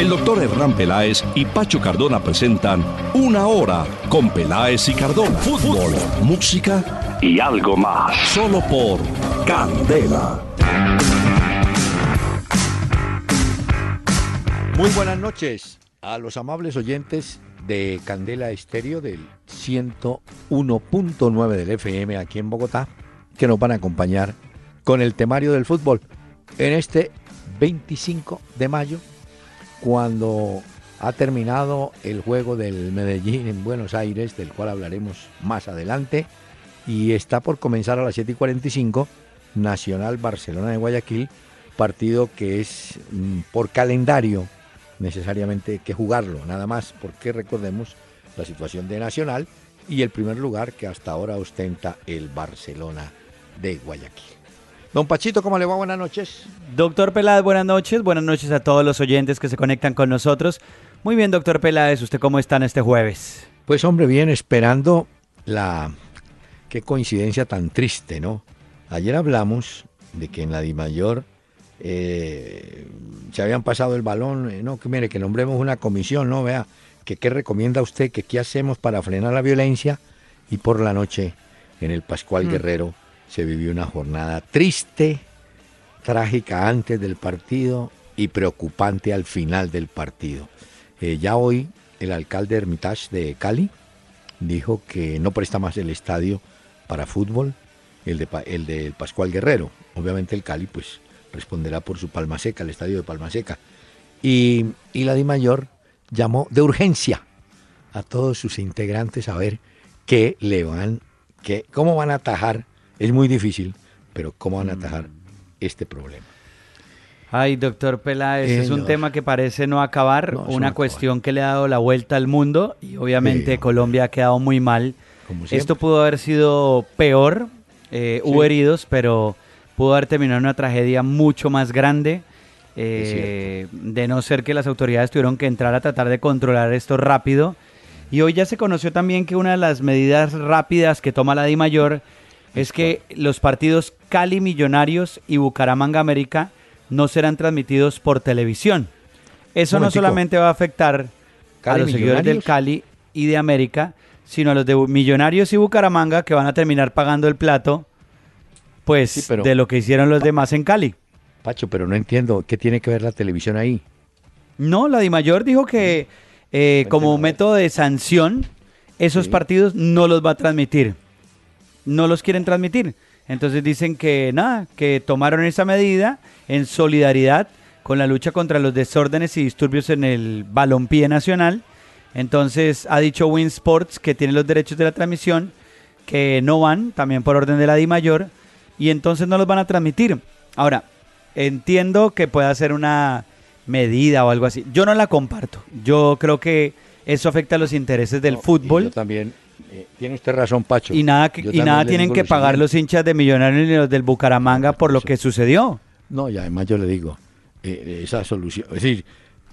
El doctor Hernán Peláez y Pacho Cardona presentan Una Hora con Peláez y Cardona. Fútbol, música y algo más. Solo por Candela. Muy buenas noches a los amables oyentes de Candela Estéreo del 101.9 del FM aquí en Bogotá, que nos van a acompañar con el temario del fútbol en este 25 de mayo, cuando ha terminado el juego del Medellín en Buenos Aires, del cual hablaremos más adelante, y está por comenzar a las 7 y 45 Nacional Barcelona de Guayaquil, partido que es mm, por calendario necesariamente que jugarlo, nada más, porque recordemos la situación de Nacional y el primer lugar que hasta ahora ostenta el Barcelona de Guayaquil. Don Pachito, ¿cómo le va? Buenas noches. Doctor Peláez, buenas noches. Buenas noches a todos los oyentes que se conectan con nosotros. Muy bien, doctor Peláez, ¿usted cómo está en este jueves? Pues hombre, bien, esperando la... Qué coincidencia tan triste, ¿no? Ayer hablamos de que en la DIMAYOR eh, se habían pasado el balón, eh, no, que mire, que nombremos una comisión, ¿no? Vea, que qué recomienda usted, que qué hacemos para frenar la violencia y por la noche en el Pascual Mm. Guerrero se vivió una jornada triste, trágica antes del partido y preocupante al final del partido. Eh, ya hoy el alcalde Hermitage de Cali dijo que no presta más el estadio para fútbol, el de, el de Pascual Guerrero. Obviamente el Cali pues responderá por su Palma Seca, el estadio de Palma Seca. Y, y la DIMAYOR llamó de urgencia a todos sus integrantes a ver qué le van, cómo van a atajar. Es muy difícil, pero cómo van a atajar este problema. Ay, doctor Peláez, es un tema que parece no acabar, No, una no cuestión que le ha dado la vuelta al mundo y obviamente Colombia ha quedado muy mal. Esto pudo haber sido peor, eh, hubo heridos, pero pudo haber terminado en una tragedia mucho más grande. eh, de no ser que las autoridades tuvieron que entrar a tratar de controlar esto rápido. Y hoy ya se conoció también que una de las medidas rápidas que toma la Di Mayor es que los partidos Cali Millonarios y Bucaramanga América no serán transmitidos por televisión. Eso no solamente va a afectar a los seguidores del. Cali y de América, sino a los de Millonarios y Bucaramanga que van a terminar pagando el plato, pues, Sí, pero- de lo que hicieron los demás en Cali. Pacho, pero no entiendo qué tiene que ver la televisión ahí. No, la DIMAYOR dijo que eh, como método de sanción, esos Sí. partidos no los va a transmitir. No los quieren transmitir. Entonces dicen que nada, que tomaron esa medida en solidaridad con la lucha contra los desórdenes y disturbios en el balompié nacional. Entonces ha dicho Win Sports que tiene los derechos de la transmisión, que no van, también por orden de la DIMAYOR, y entonces no los van a transmitir. Ahora, entiendo que pueda ser una medida o algo así. Yo no la comparto. Yo creo que eso afecta a los intereses del No, fútbol Yo también. Eh, tiene usted razón, Pacho. y nada, que- y nada tienen que pagar los hinchas de Millonarios y los del Bucaramanga por lo que sucedió. No, y además yo le digo, eh, esa solución. Es decir,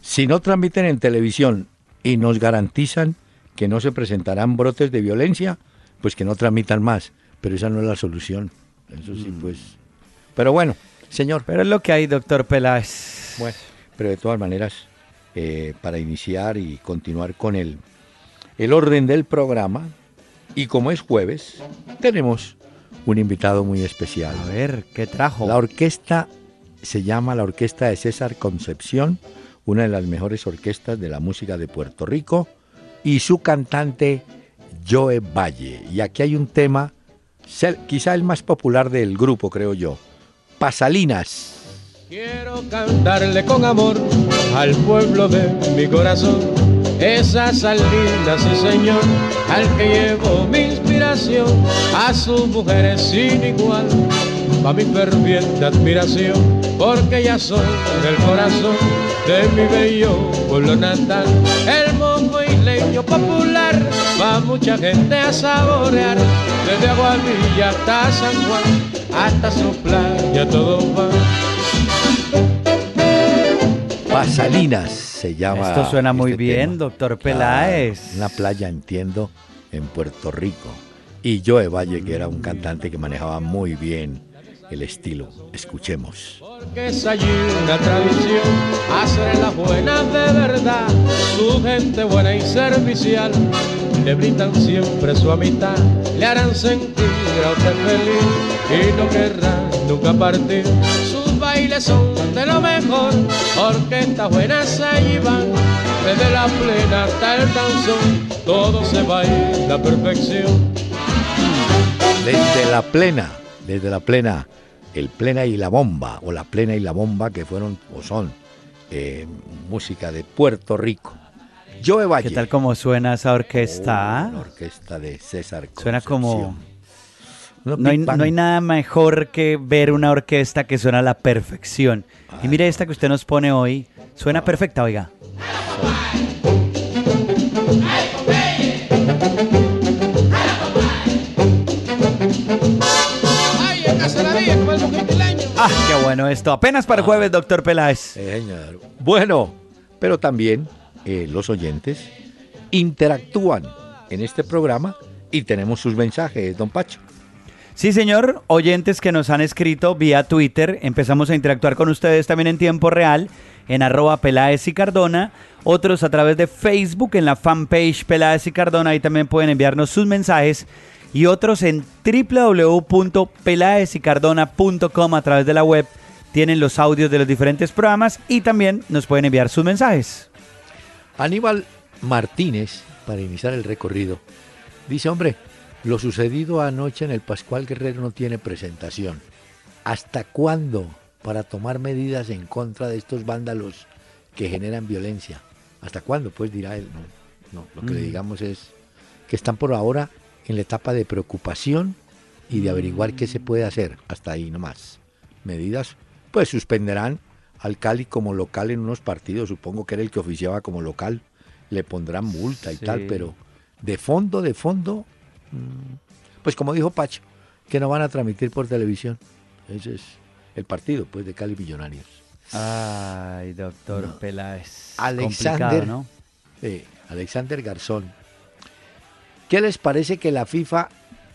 si no transmiten en televisión y nos garantizan que no se presentarán brotes de violencia, pues que no transmitan más. Pero esa no es la solución. Eso sí, Mm. pues. Pero bueno, señor. Pero es lo que hay, doctor Peláez. Bueno, pero de todas maneras, eh, para iniciar y continuar con el, el orden del programa, y como es jueves, tenemos un invitado muy especial. A ver, ¿qué trajo? La orquesta se llama la Orquesta de César Concepción, una de las mejores orquestas de la música de Puerto Rico, y su cantante Joe Valle. Y aquí hay un tema, quizá el más popular del grupo, creo yo, Pasalinas. Quiero cantarle con amor al pueblo de mi corazón. Esas salinas, sí señor, al que llevo mi inspiración, a sus mujeres sin igual, pa' mi ferviente admiración, porque ya son el corazón de mi bello pueblo natal, el mongo y leño popular va mucha gente a saborear, desde Aguadilla hasta San Juan, hasta su playa todo va. Pasalinas se llama. Esto suena muy este bien, tema. doctor Claro, Peláez. una playa, entiendo, en Puerto Rico. Y Joe Valle, que era un cantante que manejaba muy bien el estilo. Escuchemos. Porque es allí una tradición hacer las buenas de verdad. Su gente buena y servicial le brindan siempre su amistad. Le harán sentir a usted feliz y no querrá nunca partir. Sus bailes son de lo mejor, orquestas buenas allí van. Desde la plena hasta el danzón, todo se baila a perfección. Desde la plena, desde la plena, el plena y la bomba, o la plena y la bomba, que fueron o son eh, música de Puerto Rico. Joe Valle. ¿Qué tal como suena esa Oh, orquesta? la orquesta de César Suena como... No hay, no hay nada mejor que ver una orquesta que suena a la perfección. Y mire esta que usted nos pone hoy. Suena perfecta, oiga. ¡Ay! Ah, qué bueno esto. Apenas para el jueves, doctor Peláez. Señor. Bueno, pero también eh, los oyentes interactúan en este programa y tenemos sus mensajes, don Pacho. Sí, señor. Oyentes que nos han escrito vía Twitter. Empezamos a interactuar con ustedes también en tiempo real en arroba Peláez y Cardona. Otros a través de Facebook en la fanpage Peláez y Cardona. Ahí también pueden enviarnos sus mensajes. Y otros en www.pelaezycardona.com a través de la web. Tienen los audios de los diferentes programas y también nos pueden enviar sus mensajes. Aníbal Martínez, para iniciar el recorrido, dice, hombre, lo sucedido anoche en el Pascual Guerrero no tiene presentación. ¿Hasta cuándo para tomar medidas en contra de estos vándalos que generan violencia? ¿Hasta cuándo? Pues dirá él. No, no, lo que le digamos es que están por ahora en la etapa de preocupación y de averiguar qué se puede hacer. Hasta ahí nomás. Medidas, pues suspenderán al Cali como local en unos partidos, supongo que era el que oficiaba como local, le pondrán multa y Sí. tal, pero de fondo, de fondo, pues como dijo Pacho, que no van a transmitir por televisión. Ese es el partido, pues, de Cali Millonarios. Ay, doctor Peláez. Alexander, ¿no? eh, Alexander Garzón. ¿Qué les parece que la FIFA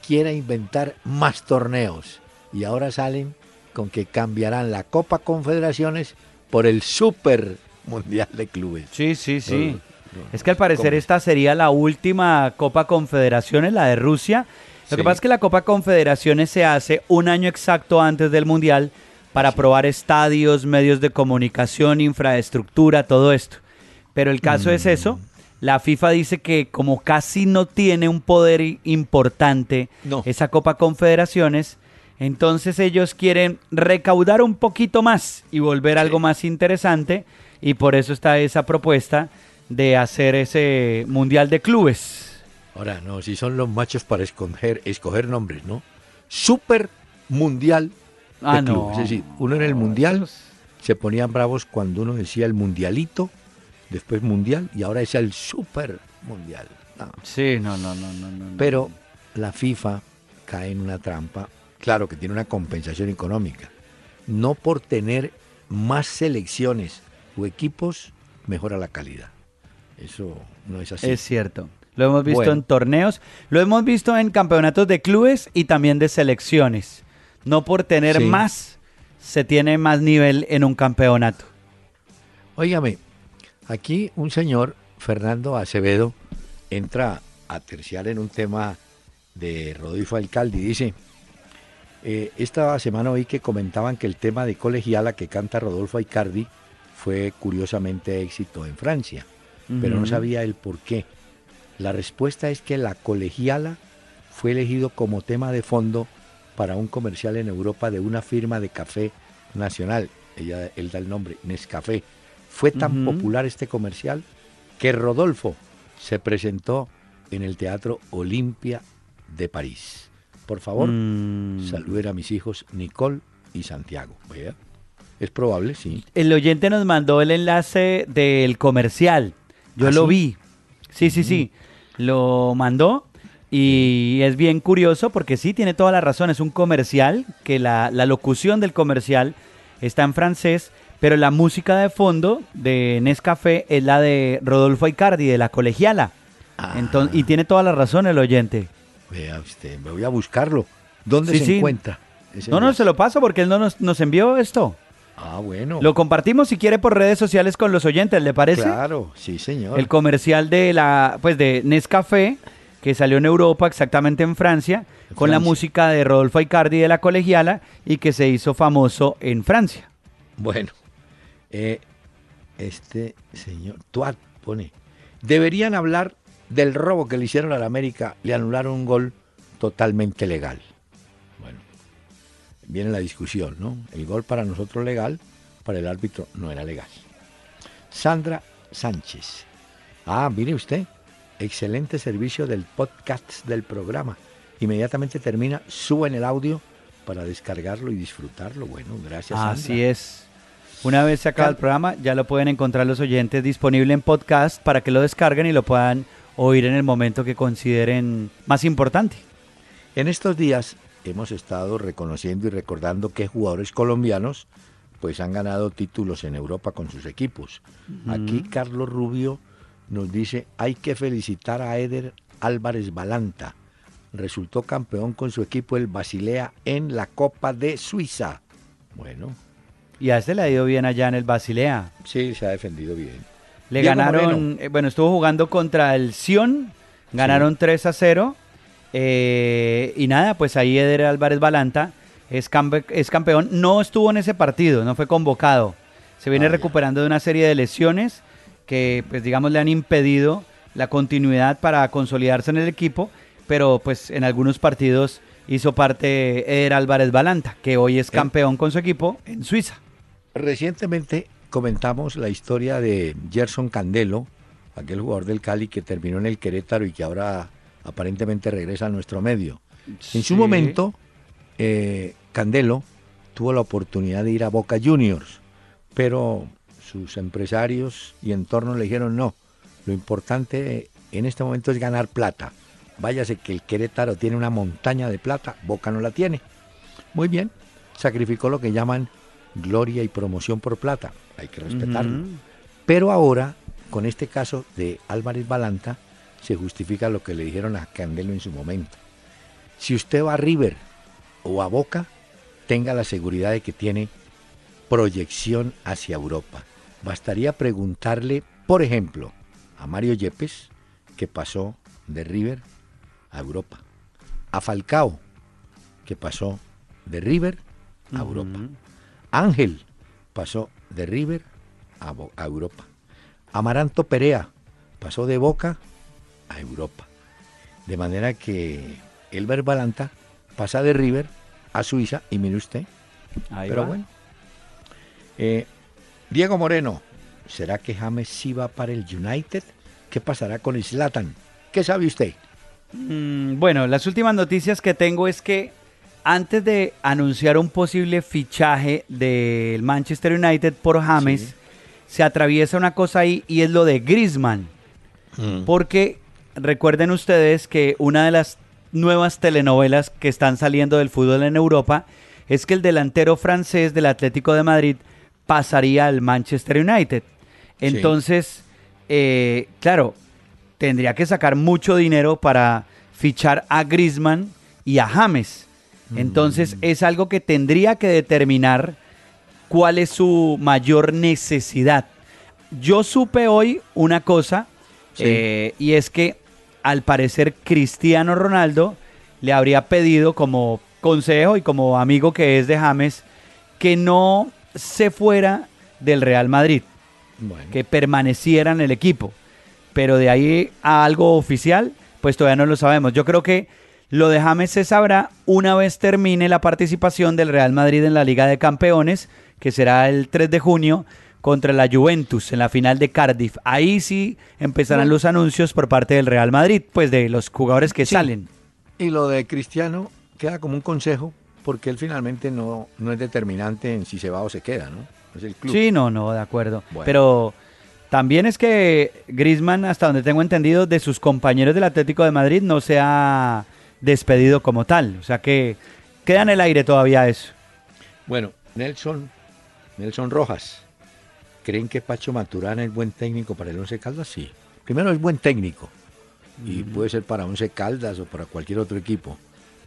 quiera inventar más torneos? Y ahora salen con que cambiarán la Copa Confederaciones por el Super Mundial de Clubes. Sí, sí, sí. No, no, Es que al parecer ¿cómo? esta sería la última Copa Confederaciones, la de Rusia. Lo que pasa es que la Copa Confederaciones se hace un año exacto antes del Mundial para probar estadios, medios de comunicación, infraestructura, todo esto. Pero el caso es eso. Mm. La FIFA dice que como casi no tiene un poder importante No. esa Copa Confederaciones, entonces ellos quieren recaudar un poquito más y volver algo más interesante y por eso está esa propuesta de hacer ese Mundial de Clubes. Ahora, no, si son los machos para escoger, escoger nombres, ¿no? Super Mundial de Ah, Clubes. no. Es decir, uno en el Mundial se ponían bravos cuando uno decía el Mundialito, después Mundial, y ahora es el Super Mundial. No. Sí, no, no, no, no, no. Pero la FIFA cae en una trampa, claro que tiene una compensación económica. No por tener más selecciones o equipos mejora la calidad. Eso no es así. Es cierto. Lo hemos visto Bueno. en torneos, lo hemos visto en campeonatos de clubes y también de selecciones. No por tener Sí. más se tiene más nivel en un campeonato. Óigame, aquí un señor, Fernando Acevedo, entra a terciar en un tema de Rodolfo Alcalde y dice, eh, esta semana oí que comentaban que el tema de colegiala que canta Rodolfo Aicardi fue curiosamente éxito en Francia, pero no sabía el por qué. La respuesta es que la colegiala fue elegido como tema de fondo para un comercial en Europa de una firma de café nacional. Ella, él da el nombre, Nescafé. Fue tan popular este comercial que Rodolfo se presentó en el Teatro Olimpia de París. Por favor, Mm. saluden a mis hijos Nicole y Santiago. Vea, Es probable, sí. El oyente nos mandó el enlace del comercial. Yo ¿Ah, lo sí? vi. Sí, sí, sí. Lo mandó y es bien curioso porque sí, tiene toda la razón. Es un comercial que la, la locución del comercial está en francés, pero la música de fondo de Nescafé es la de Rodolfo Icardi, de la colegiala. Ah. Entonces, y tiene toda la razón el oyente. Vea usted, me voy a buscarlo. ¿Dónde Sí, se sí. encuentra? ese No, no, se lo paso porque él no nos, nos envió esto. Ah, bueno. Lo compartimos si quiere por redes sociales con los oyentes, ¿le parece? Claro, sí, señor. El comercial de la pues de Nescafé que salió en Europa, exactamente en Francia, En con la música de Rodolfo Icardi de la colegiala y que se hizo famoso en Francia. Bueno, eh, este señor Tuat pone, deberían hablar del robo que le hicieron a la América, le anularon un gol totalmente legal. Viene la discusión, ¿no? El gol para nosotros legal, para el árbitro no era legal. Sandra Sánchez. Ah, mire usted, excelente servicio del podcast del programa. Inmediatamente termina, suben el audio para descargarlo y disfrutarlo. Bueno, gracias. Sandra. Así es. Una vez se acaba el programa, ya lo pueden encontrar los oyentes disponible en podcast para que lo descarguen y lo puedan oír en el momento que consideren más importante. En estos días hemos estado reconociendo y recordando que jugadores colombianos pues han ganado títulos en Europa con sus equipos. Aquí Carlos Rubio nos dice, hay que felicitar a Eder Álvarez Balanta. Resultó campeón con su equipo el Basilea en la Copa de Suiza. Bueno, Y a este le ha ido bien allá en el Basilea. sí, se ha defendido bien. Le Diego ganaron, eh, bueno, estuvo jugando contra el Sion, ganaron 3 a 0. Eh, y nada, pues ahí Eder Álvarez Balanta es, campe- es campeón. No estuvo en ese partido, no fue convocado. Se viene Ah, recuperando de una serie de lesiones que, pues digamos, le han impedido la continuidad para consolidarse en el equipo. Pero pues en algunos partidos hizo parte Eder Álvarez Balanta, que hoy es Eh. campeón con su equipo en Suiza. Recientemente comentamos la historia de Gerson Candelo, aquel jugador del Cali que terminó en el Querétaro y que ahora aparentemente regresa a nuestro medio. En su momento, eh, Candelo tuvo la oportunidad de ir a Boca Juniors, pero sus empresarios y entorno le dijeron no, lo importante en este momento es ganar plata. Váyase que el Querétaro tiene una montaña de plata, Boca no la tiene. Muy bien, sacrificó lo que llaman gloria y promoción por plata, hay que respetarlo. Pero ahora, con este caso de Álvarez Balanta, se justifica lo que le dijeron a Candelo en su momento. Si usted va a River o a Boca, tenga la seguridad de que tiene proyección hacia Europa. Bastaría preguntarle, por ejemplo, a Mario Yepes, que pasó de River a Europa, a Falcao, que pasó de River a Europa. Ángel pasó de River a, Bo- a Europa. Amaranto Perea pasó de Boca a Europa. De manera que Elber Balanta pasa de River a Suiza y mire usted. Ahí Pero va. bueno. Eh, Diego Moreno, ¿será que James sí va para el United? ¿Qué pasará con Slatan? ¿Qué sabe usted? Mm, bueno, las últimas noticias que tengo es que antes de anunciar un posible fichaje del Manchester United por James, Sí. se atraviesa una cosa ahí y es lo de Griezmann. Porque recuerden ustedes que una de las nuevas telenovelas que están saliendo del fútbol en Europa es que el delantero francés del Atlético de Madrid pasaría al Manchester United. Entonces, eh, claro, tendría que sacar mucho dinero para fichar a Griezmann y a James. Entonces, es algo que tendría que determinar cuál es su mayor necesidad. Yo supe hoy una cosa, Sí. eh, y es que al parecer Cristiano Ronaldo le habría pedido como consejo y como amigo que es de James que no se fuera del Real Madrid, Bueno, que permaneciera en el equipo. Pero de ahí a algo oficial, pues todavía no lo sabemos. Yo creo que lo de James se sabrá una vez termine la participación del Real Madrid en la Liga de Campeones, que será el 3 de junio contra la Juventus en la final de Cardiff. Ahí sí empezarán los anuncios por parte del Real Madrid, pues de los jugadores que Sí. salen. Y lo de Cristiano queda como un consejo porque él finalmente no, no es determinante en si se va o se queda, ¿no? Es el club. Sí, no, no, de acuerdo. Bueno. Pero También es que Grisman, hasta donde tengo entendido, de sus compañeros del Atlético de Madrid no se ha despedido como tal. O sea que queda en el aire todavía eso. Bueno, Nelson, Nelson Rojas, ¿creen que Pacho Maturana es buen técnico para el Once Caldas? Sí. Primero es buen técnico y puede ser para Once Caldas o para cualquier otro equipo.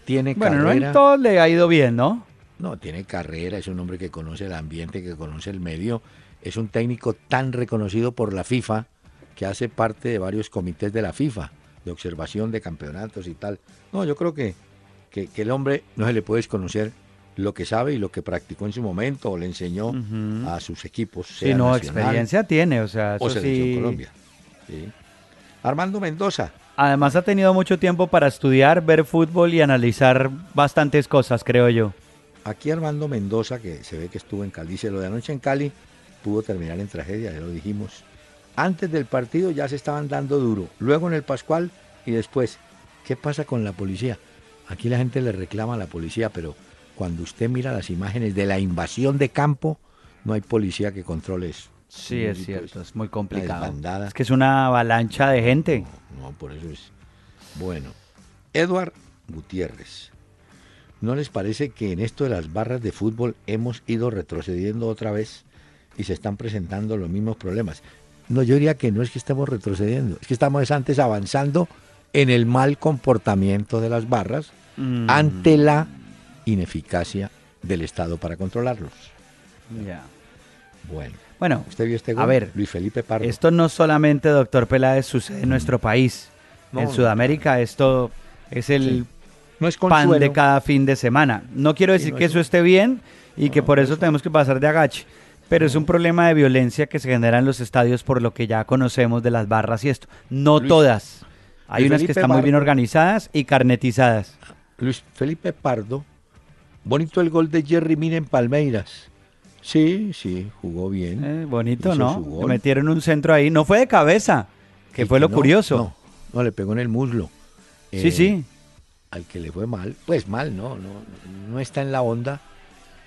Tiene bueno, carrera. no en todo le ha ido bien, ¿no? No, tiene carrera, es un hombre que conoce el ambiente, que conoce el medio. Es un técnico tan reconocido por la FIFA que hace parte de varios comités de la FIFA, de observación de campeonatos y tal. No, yo creo que, que, el hombre no se le puede desconocer lo que sabe y lo que practicó en su momento o le enseñó a sus equipos. sí, no, experiencia tiene, o sea, eso o selección Colombia. Sí. Armando Mendoza. Además ha tenido mucho tiempo para estudiar, ver fútbol y analizar bastantes cosas, creo yo. Aquí Armando Mendoza, que se ve que estuvo en Cali, dice lo de anoche en Cali pudo terminar en tragedia, ya lo dijimos. Antes del partido ya se estaban dando duro, luego en el Pascual y después. ¿Qué pasa con la policía? Aquí la gente le reclama a la policía, pero cuando usted mira las imágenes de la invasión de campo, no hay policía que controle eso. Sí, es cierto, es muy complicado. Es que es una avalancha de gente. No, por eso es. Bueno, Edward Gutiérrez. ¿No les parece que en esto de las barras de fútbol hemos ido retrocediendo otra vez y se están presentando los mismos problemas? No, yo diría que no es que estemos retrocediendo, es que estamos antes avanzando en el mal comportamiento de las barras mm. ante la ineficacia del Estado para controlarlos. Ya. Bueno. Bueno, ¿usted vio este gol? A ver, Luis Felipe Pardo. Esto no solamente, doctor Peláez, sucede en nuestro país. en Sudamérica esto es el no es pan de cada fin de semana. No quiero decir que eso esté bien y que por eso tenemos que pasar de agache, pero es un problema de violencia que se genera en los estadios por lo que ya conocemos de las barras y esto. No todas. Hay unas que están muy bien organizadas y carnetizadas. Luis Felipe Pardo, bonito el gol de Jerry Mina en Palmeiras. Sí, sí, jugó bien. Eh, bonito, ¿no? Le metieron un centro ahí. No fue de cabeza, que fue lo curioso. No, no, le pegó en el muslo. sí, sí. Eh, al que le fue mal, pues mal, no, no, no está en la onda,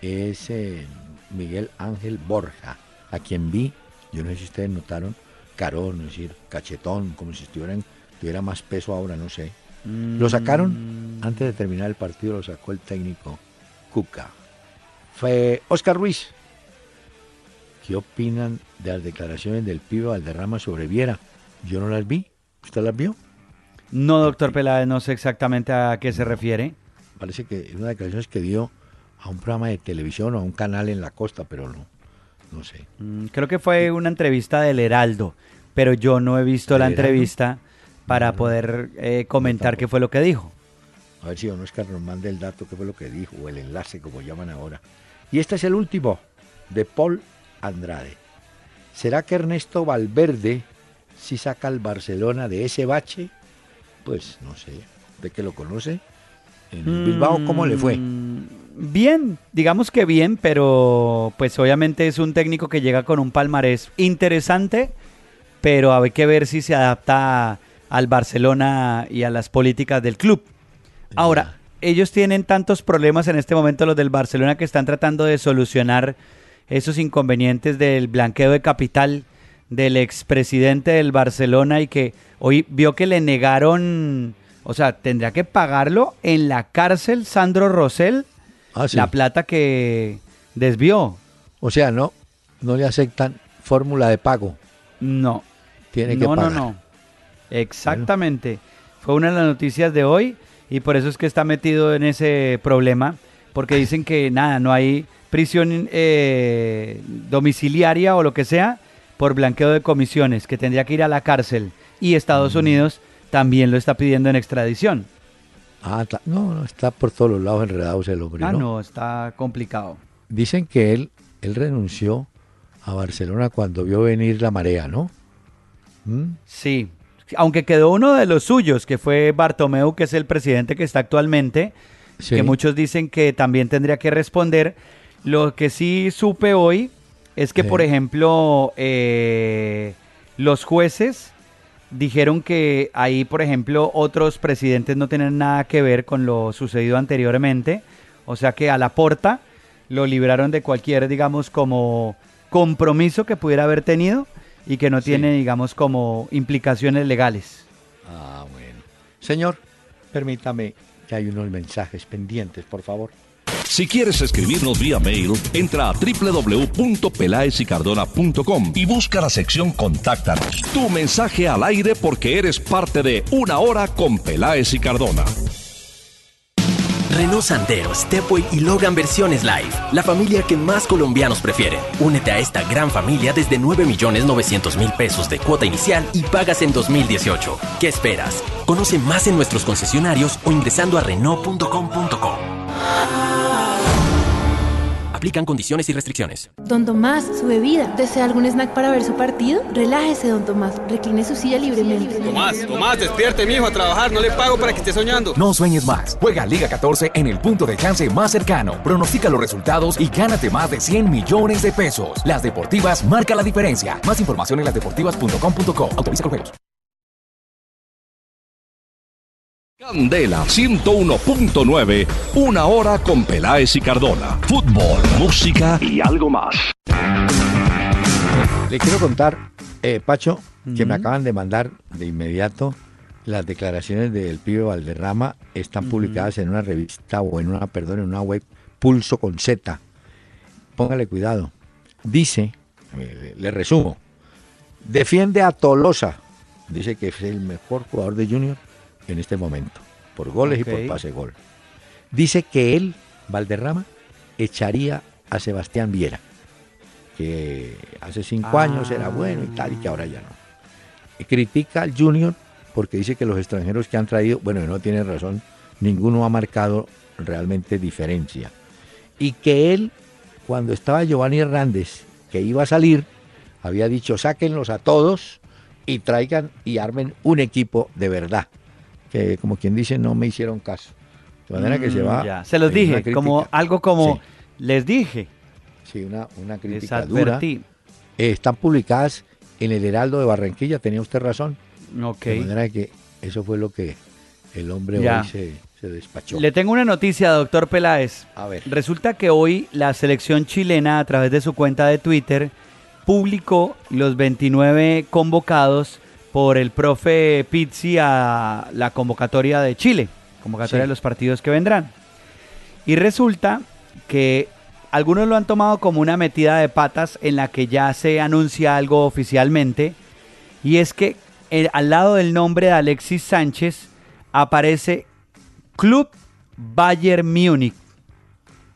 es eh, Miguel Ángel Borja, a quien vi, yo no sé si ustedes notaron, carón, es decir, cachetón, como si estuvieran, tuviera más peso ahora, no sé. Lo sacaron, mm. antes de terminar el partido, lo sacó el técnico Cuca. Fue Oscar Ruiz, ¿Qué opinan de las declaraciones del pibe Valderrama sobre Viera? Yo no las vi. ¿Usted las vio? No, doctor Peláez, no sé exactamente a qué se refiere. Parece que es una declaración que dio a un programa de televisión o a un canal en la costa, pero no, no sé. Mm, creo que fue una entrevista del Heraldo, pero yo no he visto la entrevista para poder eh, comentar qué fue lo que dijo. A ver si don Oscar nos manda el dato, qué fue lo que dijo, o el enlace, como llaman ahora. Y este es el último, de Paul Andrade. ¿Será que Ernesto Valverde si saca al Barcelona de ese bache? Pues no sé, ¿de qué lo conoce? ¿En Bilbao cómo le fue? Mm, bien, digamos que bien, pero pues obviamente es un técnico que llega con un palmarés interesante, pero hay que ver si se adapta al Barcelona y a las políticas del club. Ahora, ellos tienen tantos problemas en este momento los del Barcelona que están tratando de solucionar esos inconvenientes del blanqueo de capital del expresidente del Barcelona y que hoy vio que le negaron, o sea, tendría que pagarlo en la cárcel Sandro Rosell ah, la plata que desvió. O sea, no, no le aceptan fórmula de pago. No. Tiene que pagar. No, no, no. Exactamente. Fue una de las noticias de hoy y por eso es que está metido en ese problema, porque dicen que nada, no hay prisión eh, domiciliaria o lo que sea por blanqueo de comisiones, que tendría que ir a la cárcel. Y Estados mm. Unidos también lo está pidiendo en extradición. Ah, no, no, está por todos los lados enredado el hombre. Ah, no, está complicado. Dicen que él, él renunció a Barcelona cuando vio venir la marea, ¿no? ¿Mm? Sí, aunque quedó uno de los suyos, que fue Bartomeu, que es el presidente que está actualmente, que muchos dicen que también tendría que responder, lo que sí supe hoy es que, por ejemplo, eh, los jueces dijeron que ahí, por ejemplo, otros presidentes no tienen nada que ver con lo sucedido anteriormente. O sea que a la porta lo libraron de cualquier, digamos, como compromiso que pudiera haber tenido y que no tiene, digamos, como implicaciones legales. Ah, bueno. Señor, permítame que hay unos mensajes pendientes, por favor. Si quieres escribirnos vía mail, entra a www.pelaesicardona.com y busca la sección Contáctanos. Tu mensaje al aire porque eres parte de Una Hora con Peláez y Cardona. Renault Sandero, Stepway y Logan versiones live. La familia que más colombianos prefieren. Únete a esta gran familia desde 9.900.000 pesos de cuota inicial y pagas en 2018. ¿Qué esperas? Conoce más en nuestros concesionarios o ingresando a Renault.com.co. Aplican condiciones y restricciones. Don Tomás, su bebida. ¿Desea algún snack para ver su partido? Relájese, don Tomás. Recline su silla libremente. Tomás, Tomás, despierte, mijo, a trabajar. No le pago para que esté soñando. No sueñes más. Juega Liga 14 en el punto de chance más cercano. Pronostica los resultados y gánate más de 100 millones de pesos. Las Deportivas marca la diferencia. Más información en lasdeportivas.com.co. Autoriza con juegos. Candela 101.9, una hora con Peláez y Cardona. Fútbol, música y algo más. Le quiero contar, eh, Pacho, que me acaban de mandar de inmediato las declaraciones del pibe Valderrama. Están publicadas en una revista o en una, perdón, en una web, Pulso con Z. Póngale cuidado. Dice, eh, le, le resumo, defiende a Tolosa. Dice que es el mejor jugador de Junior en este momento, por goles y por pase gol. Dice que él, Valderrama, echaría a Sebastián Viera, que hace cinco Ah. años era bueno y tal, y que ahora ya no. Y critica al Junior porque dice que los extranjeros que han traído, bueno, no tiene razón, ninguno ha marcado realmente diferencia. Y que él, cuando estaba Giovanni Hernández, que iba a salir, había dicho, sáquenlos a todos y traigan y armen un equipo de verdad. Que como quien dice, no me hicieron caso. De manera que se Mm, va. ya. Se los dije, como algo como Sí. les dije, Sí, una, una crítica dura. Eh, están publicadas en el Heraldo de Barranquilla, tenía usted razón. Ok. De manera que eso fue lo que el hombre Ya. hoy se, se despachó. Le tengo una noticia, doctor Peláez. A ver. Resulta que hoy la selección chilena, a través de su cuenta de Twitter, publicó los 29 convocados por el profe Pizzi a la convocatoria de Chile, convocatoria Sí. de los partidos que vendrán. Y resulta que algunos lo han tomado como una metida de patas en la que ya se anuncia algo oficialmente, y es que eh, al lado del nombre de Alexis Sánchez aparece Club Bayern Múnich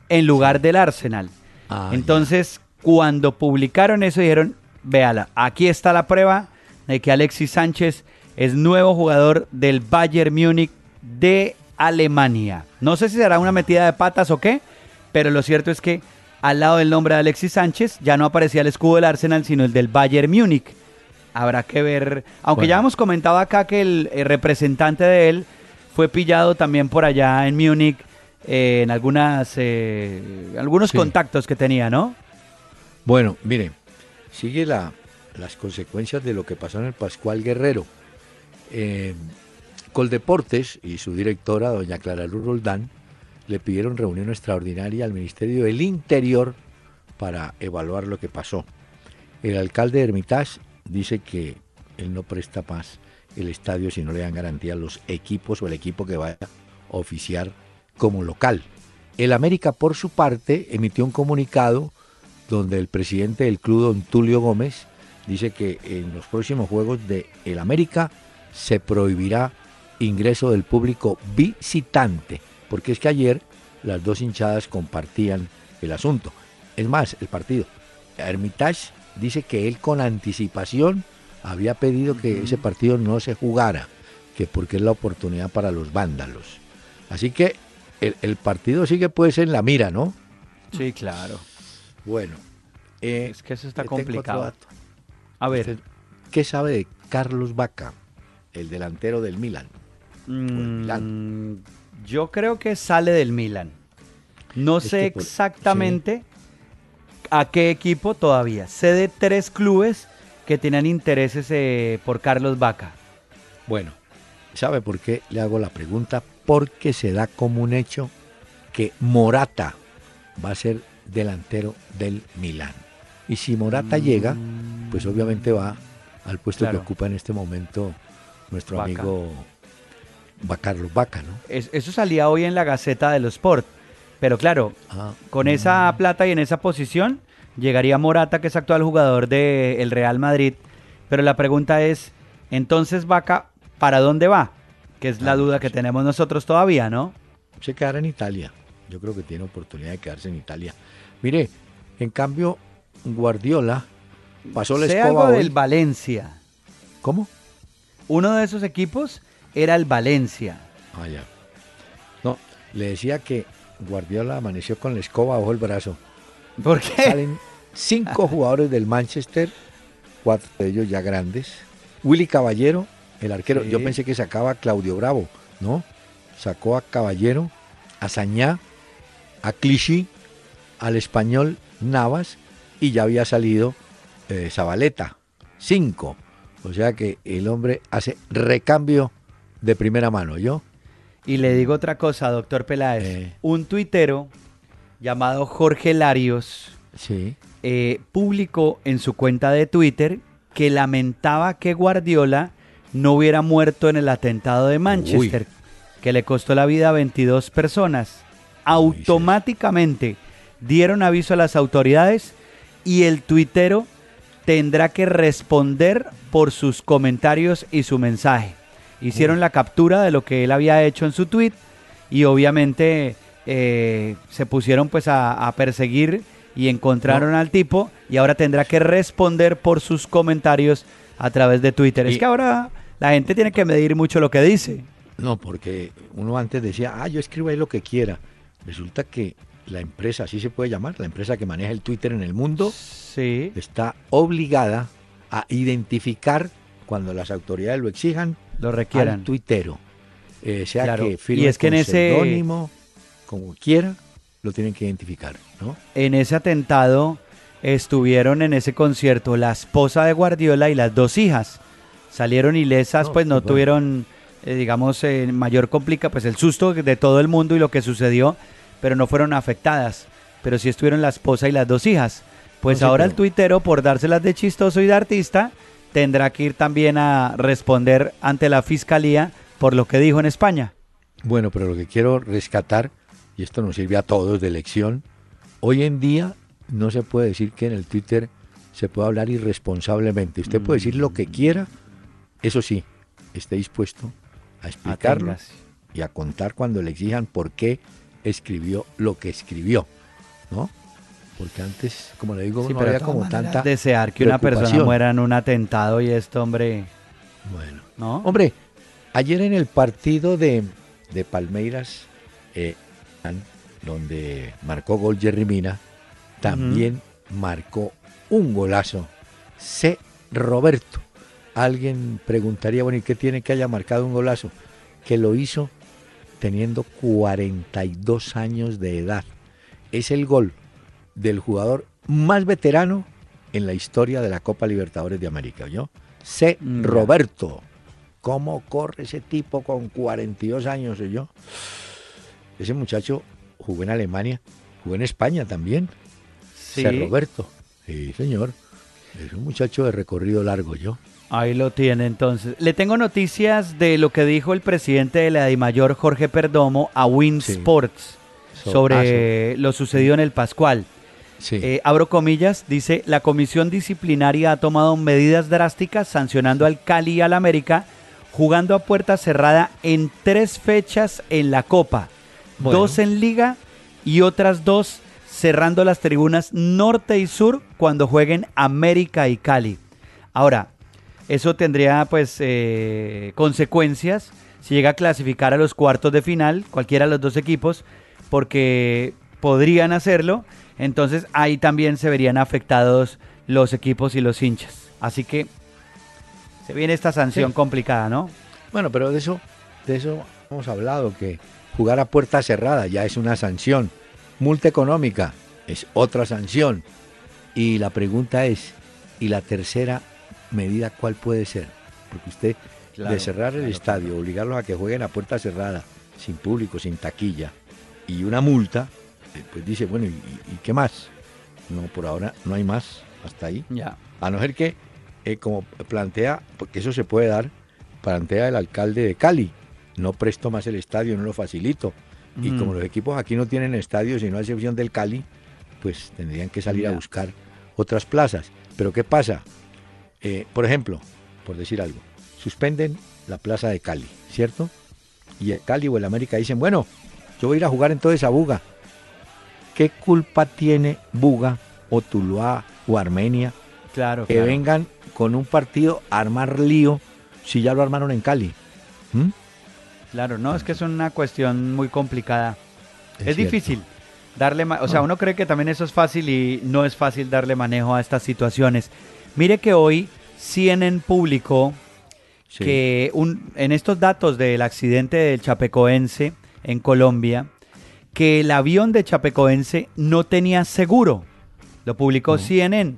en lugar del Arsenal. Ah, Entonces, cuando publicaron eso, dijeron, véala, aquí está la prueba de que Alexis Sánchez es nuevo jugador del Bayern Múnich de Alemania. No sé si será una metida de patas o qué, pero lo cierto es que al lado del nombre de Alexis Sánchez ya no aparecía el escudo del Arsenal, sino el del Bayern Múnich. Habrá que ver, aunque Bueno. ya hemos comentado acá que el, eh, representante de él fue pillado también por allá en Múnich eh, en algunas eh, algunos Sí. contactos que tenía, ¿no? Bueno, mire, sigue la, las consecuencias de lo que pasó en el Pascual Guerrero. Eh, Coldeportes y su directora, doña Clara Luz Roldán, le pidieron reunión extraordinaria al Ministerio del Interior para evaluar lo que pasó. El alcalde de Hermitage dice que él no presta más el estadio si no le dan garantía a los equipos o el equipo que vaya a oficiar como local. El América, por su parte, emitió un comunicado donde el presidente del club, don Tulio Gómez, dice que en los próximos juegos de el América se prohibirá ingreso del público visitante, porque es que ayer las dos hinchadas compartían el asunto. Es más, el partido. Hermitage dice que él con anticipación había pedido que ese partido no se jugara, que porque es la oportunidad para los vándalos. Así que el, el partido sigue pues en la mira, ¿no? Sí, claro. Bueno, eh, Es que eso está complicado. A ver, ¿Qué sabe de Carlos Vaca, el delantero del Milan? mm, yo creo que sale del Milan. No Es sé por- exactamente a qué equipo todavía. Sé de tres clubes que tenían intereses eh, por Carlos Vaca. Bueno, ¿sabe por qué le hago la pregunta? Porque se da como un hecho que Morata va a ser delantero del Milán. Y si Morata llega, pues obviamente va al puesto que ocupa en este momento nuestro amigo Carlos Vaca, ¿no? eso salía hoy en la Gaceta de los Sport. Pero claro, ah. con esa plata y en esa posición llegaría Morata, que es actual jugador del Real Madrid. Pero la pregunta es, entonces Vaca, ¿para dónde va? Que es la duda que tenemos nosotros todavía, ¿no? Se quedará en Italia. Yo creo que tiene oportunidad de quedarse en Italia. Mire, en cambio, Guardiola pasó la escoba algo del Valencia. ¿Cómo? Uno de esos equipos era el Valencia. Ah, ya. No, le decía que Guardiola amaneció con la escoba bajo el brazo. ¿Por qué? Salen cinco jugadores del Manchester, cuatro de ellos ya grandes. Willy Caballero, el arquero. Yo pensé que sacaba a Claudio Bravo, ¿no? Sacó a Caballero, a Sañá, a Clichy, al español Navas y ya había salido eh, Zabaleta. Cinco. O sea que el hombre hace recambio de primera mano, ¿yo? Y le digo otra cosa, doctor Peláez. Eh. Un tuitero llamado Jorge Larios sí. Eh, publicó en su cuenta de Twitter que lamentaba que Guardiola no hubiera muerto en el atentado de Manchester, que le costó la vida a 22 personas. Automáticamente dieron aviso a las autoridades y el tuitero tendrá que responder por sus comentarios y su mensaje hicieron la captura de lo que él había hecho en su tweet y obviamente eh, se pusieron pues a, perseguir y encontraron al tipo y ahora tendrá que responder por sus comentarios a través de Twitter. es que ahora la gente tiene que medir mucho lo que dice. No, porque uno antes decía, ah, yo escribo ahí lo que quiera. Resulta que la empresa, así se puede llamar, la empresa que maneja el Twitter en el mundo, sí. está obligada a identificar cuando las autoridades lo exijan lo requieran. Al tuitero. Eh, sea que firme y es que en ese como quiera, lo tienen que identificar, ¿no? En ese atentado estuvieron en ese concierto la esposa de Guardiola y las dos hijas. Salieron ilesas, pues no tuvieron, eh, digamos, eh, mayor complica, pues el susto de todo el mundo y lo que sucedió, pero no fueron afectadas. Pero sí estuvieron la esposa y las dos hijas. Pues ahora el tuitero, por dárselas de chistoso y de artista, tendrá que ir también a responder ante la fiscalía por lo que dijo en España. Bueno, pero lo que quiero rescatar, y esto nos sirve a todos de lección, hoy en día no se puede decir que en el Twitter se puede hablar irresponsablemente. Usted puede decir lo que quiera, eso sí, esté dispuesto a explicarlo y a contar cuando le exijan por qué escribió lo que escribió, ¿no? porque antes, como le digo, no había como tanta desear que una persona muera en un atentado y esto, hombre. Bueno, ¿no? Hombre, ayer en el partido de, Palmeiras, eh, donde marcó gol Jerry Mina, también marcó un golazo. C. Roberto. Alguien preguntaría, bueno, ¿y qué tiene que haya marcado un golazo? Que lo hizo teniendo 42 años de edad. Es el gol del jugador más veterano en la historia de la Copa Libertadores de América, ¿yo? C. Mm, Roberto. ¿Cómo corre ese tipo con 42 años, yo? Ese muchacho jugó en Alemania, jugó en España también. C. Roberto. Sí, señor. Es un muchacho de recorrido largo, yo. Ahí lo tiene entonces. Le tengo noticias de lo que dijo el presidente de la Mayor, Jorge Perdomo, a Win Sports sobre ah, lo sucedido en el Pascual. Eh, abro comillas, dice, la comisión disciplinaria ha tomado medidas drásticas sancionando al Cali y al América jugando a puerta cerrada en tres fechas en la Copa, dos en Liga y otras dos cerrando las tribunas norte y sur cuando jueguen América y Cali. Ahora, eso tendría pues eh, consecuencias si llega a clasificar a los cuartos de final, cualquiera de los dos equipos, porque podrían hacerlo entonces ahí también se verían afectados los equipos y los hinchas. Así que se viene esta sanción complicada, ¿no? Bueno, pero de eso, de eso hemos hablado, que jugar a puerta cerrada ya es una sanción. Multa económica es otra sanción. Y la pregunta es, ¿y la tercera medida cuál puede ser? Porque usted, de cerrar el estadio, obligarlos a que jueguen a puerta cerrada, sin público, sin taquilla, y una multa, pues dice, bueno, ¿y, qué más? No, por ahora no hay más. hasta ahí. Ya. A no ser que, eh, como plantea, porque eso se puede dar, plantea el alcalde de Cali, no presto más el estadio, no lo facilito. Y Mm. como los equipos aquí no tienen estadio, sino a excepción del Cali, pues tendrían que salir a buscar otras plazas. Pero ¿qué pasa? Eh, por ejemplo, por decir algo, suspenden la plaza de Cali, ¿cierto? Y el Cali o el América dicen, bueno, yo voy a ir a jugar entonces a Buga. ¿Qué culpa tiene Buga o Tuluá o Armenia Claro, que claro. vengan con un partido a armar lío si ya lo armaron en Cali? ¿Mm? Claro, no, es que es una cuestión muy complicada. Es, Es difícil darle, o sea, No. uno cree que también eso es fácil y no es fácil darle manejo a estas situaciones. Mire que hoy CNN publicó Sí. que un, en estos datos del accidente del Chapecoense en Colombia, que el avión de Chapecoense no tenía seguro. Lo publicó CNN.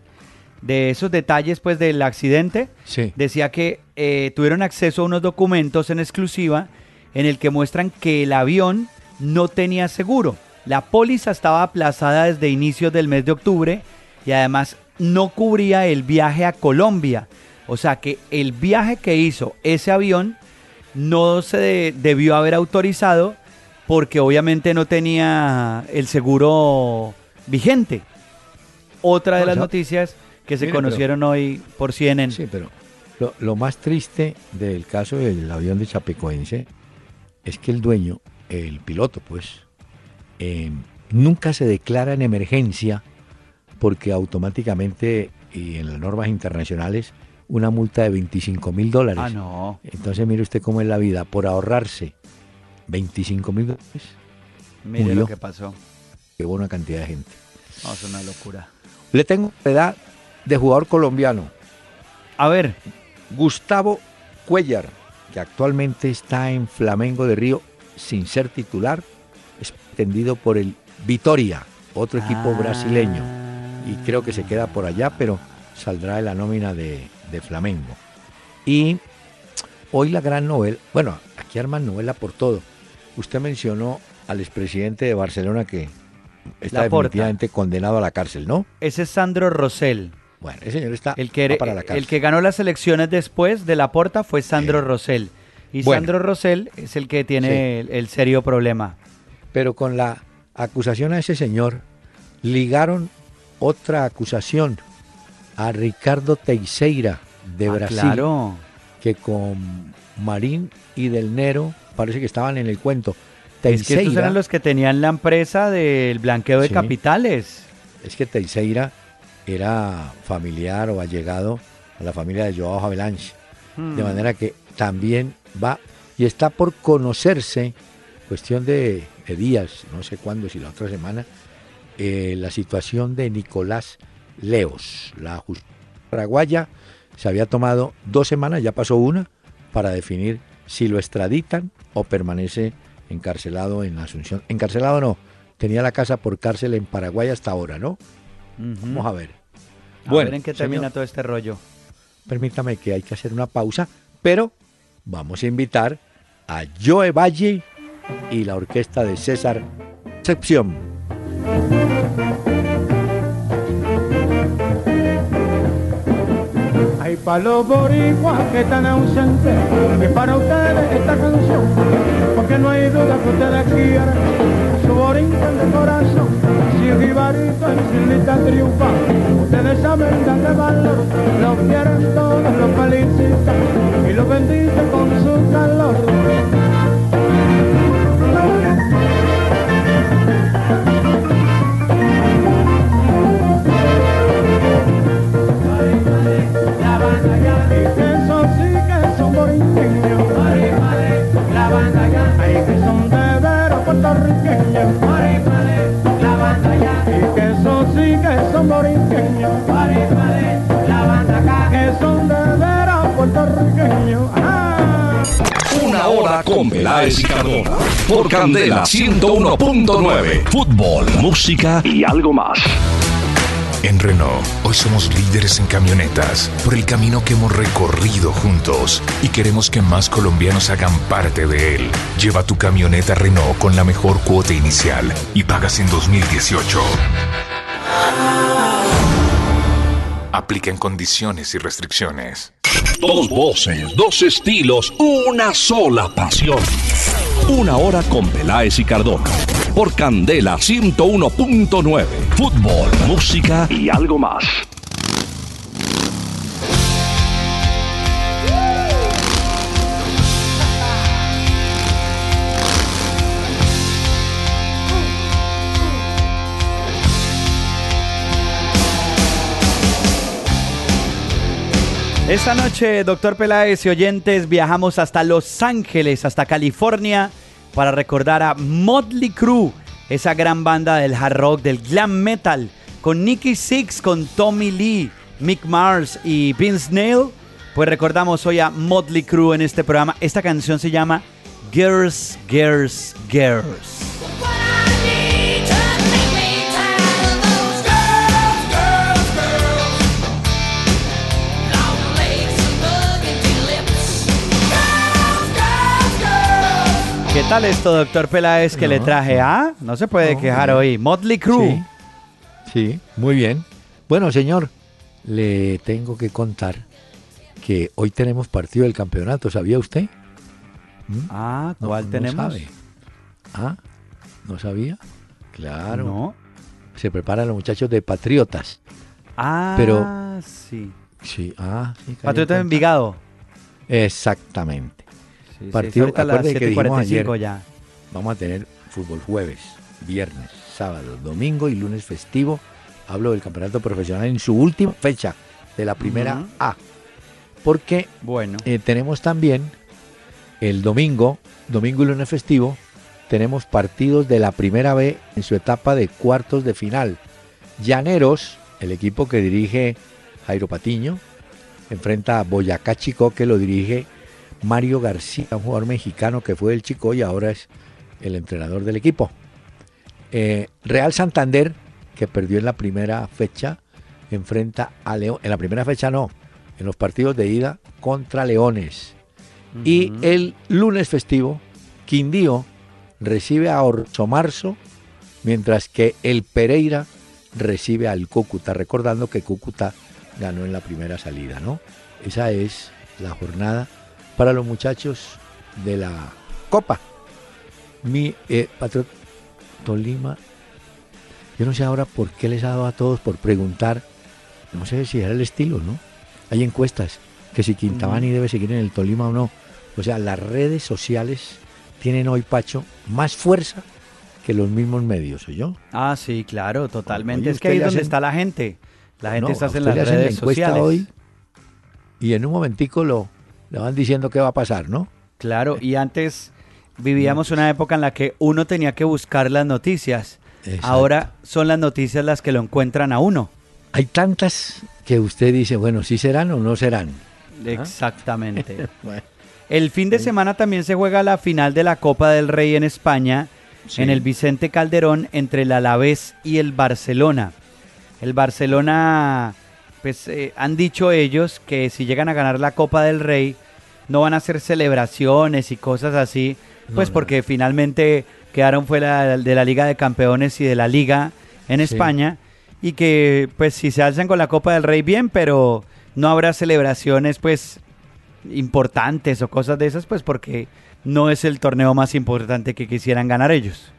De esos detalles pues del accidente, Sí. decía que eh, tuvieron acceso a unos documentos en exclusiva en el que muestran que el avión no tenía seguro. La póliza estaba aplazada desde inicios del mes de octubre y además no cubría el viaje a Colombia. O sea que el viaje que hizo ese avión no se de- debió haber autorizado porque obviamente no tenía el seguro vigente. Otra de No, las noticias que se Mire, pero- conocieron hoy por CNN. Sí, pero lo, lo más triste del caso del avión de Chapecoense es que el dueño, el piloto, pues, eh, nunca se declara en emergencia porque automáticamente, y en las normas internacionales, una multa de 25 mil dólares. Ah, no. Entonces mire usted cómo es la vida, por ahorrarse 25 mil dólares, Mire Murió. lo que pasó. llevó una cantidad de gente. No, es una locura. Le tengo edad de jugador colombiano. A ver, Gustavo Cuellar, que actualmente está en Flamengo de Río sin ser titular, es pretendido por el Vitoria, otro equipo Ah. brasileño. Y creo que se queda por allá, pero saldrá de la nómina de, de Flamengo. Y hoy la gran novela, bueno, aquí arman novela por todo. Usted mencionó al expresidente de Barcelona que está definitivamente condenado a la cárcel, ¿no? ese es Sandro Rosell. Bueno, ese señor está El que, para la cárcel. el que ganó las elecciones después de la porta fue Sandro Eh. Rosell. Y Bueno. Sandro Rosell es el que tiene Sí. el, el serio problema. Pero con la acusación a ese señor, ligaron otra acusación a Ricardo Teixeira de Ah, Brasil, Claro. que con Marín y Del Nero parece que estaban en el cuento. Es que estos eran los que tenían la empresa del blanqueo de Sí. capitales. es que Teixeira era familiar o allegado a la familia de Joao Havelange, Hmm. de manera que también va y está por conocerse, cuestión de, de días, no sé cuándo, si la otra semana, eh, la situación de Nicolás Leos. La justicia paraguaya se había tomado dos semanas, ya pasó una, para definir si lo extraditan o permanece encarcelado en Asunción. Encarcelado no, tenía la casa por cárcel en Paraguay hasta ahora, ¿no? Vamos a ver. A Bueno, ver en qué señor. termina todo este rollo. Permítame que hay que hacer una pausa, pero vamos a invitar a Joe Valle y la orquesta de César Excepción. Para los boricuas que están ausentes, y para ustedes esta canción, porque no hay duda que ustedes quieren su borinquen de corazón. Si un jibarito en Silita triunfa, ustedes saben darle valor, los quieren todos, los felicitan y los bendicen con su calor. Con Peláez y. Por Candela 101.9. Fútbol, música y algo más. En Renault, hoy somos líderes en camionetas por el camino que hemos recorrido juntos y queremos que más colombianos hagan parte de él. Lleva tu camioneta Renault con la mejor cuota inicial y pagas en 2018. Aplican condiciones y restricciones. Dos voces, dos estilos, una sola pasión. Una hora con Peláez y Cardona. Por Candela 101.9. Fútbol, música y algo más. Esta noche, doctor Peláez y oyentes, viajamos hasta Los Ángeles, hasta California, para recordar a Motley Crue, esa gran banda del hard rock, del glam metal, con Nicky Six, con Tommy Lee, Mick Mars y Vince Neil. Pues recordamos hoy a Motley Crue en este programa. Esta canción se llama Girls, Girls, Girls. ¿Qué tal esto, doctor Peláez, que le traje? Ah, no se puede quejar hoy. Motley Crue. Sí, sí, muy bien. Bueno, señor, le tengo que contar que hoy tenemos partido del campeonato, ¿sabía usted? ¿Mm? Ah, ¿cuál tenemos? sabe. Ah, ¿no sabía? Claro. No. Se preparan los muchachos de Patriotas. Ah, Pero- sí. Sí, ah, sí. cayó Patriota de. Envigado. Exactamente. Sí, sí, Partido- a las que dijimos 7:45 ayer. ya. Vamos a tener fútbol jueves, viernes, sábado, domingo y lunes festivo. Hablo del campeonato profesional en su última fecha de la primera. A. Porque Bueno. eh, tenemos también el domingo, domingo y lunes festivo, tenemos partidos de la primera B en su etapa de cuartos de final. Llaneros, el equipo que dirige Jairo Patiño, enfrenta a Boyacá Chico, que lo dirige Mario García, un jugador mexicano que fue del Chico y ahora es el entrenador del equipo. Eh, Real Santander, que perdió en la primera fecha, enfrenta a León. En la primera fecha no, en los partidos de ida contra Leones. Y el lunes festivo, Quindío recibe a Orso Marzo, mientras que el Pereira recibe al Cúcuta, recordando que Cúcuta ganó en la primera salida, ¿no? Esa es la jornada para los muchachos de la Copa. Mi eh, patrón Tolima, yo no sé ahora por qué les ha dado a todos por preguntar, no sé si era el estilo, ¿no? Hay encuestas que si Quintabani debe seguir en el Tolima o no. O sea, las redes sociales tienen hoy, Pacho, más fuerza que los mismos medios, ¿o yo? Ah, sí, claro, totalmente. Oye, es que ahí es donde hacen- está la gente. La gente No, está en las la redes encuesta sociales. hoy y en un momentico lo le van diciendo qué va a pasar, ¿no? Claro, y antes vivíamos una época en la que uno tenía que buscar las noticias. Exacto. Ahora son las noticias las que lo encuentran a uno. Hay tantas que usted dice, bueno, si serán o no serán. Exactamente. Bueno, El fin de semana también se juega la final de la Copa del Rey en España, Sí. en el Vicente Calderón, entre el Alavés y el Barcelona. El Barcelona, pues eh, han dicho ellos que si llegan a ganar la Copa del Rey, no van a hacer celebraciones y cosas así, pues no, porque finalmente quedaron fuera de la Liga de Campeones y de la Liga en Sí. España, y que pues si se alzan con la Copa del Rey, bien, pero no habrá celebraciones, pues importantes o cosas de esas, pues porque no es el torneo más importante que quisieran ganar ellos.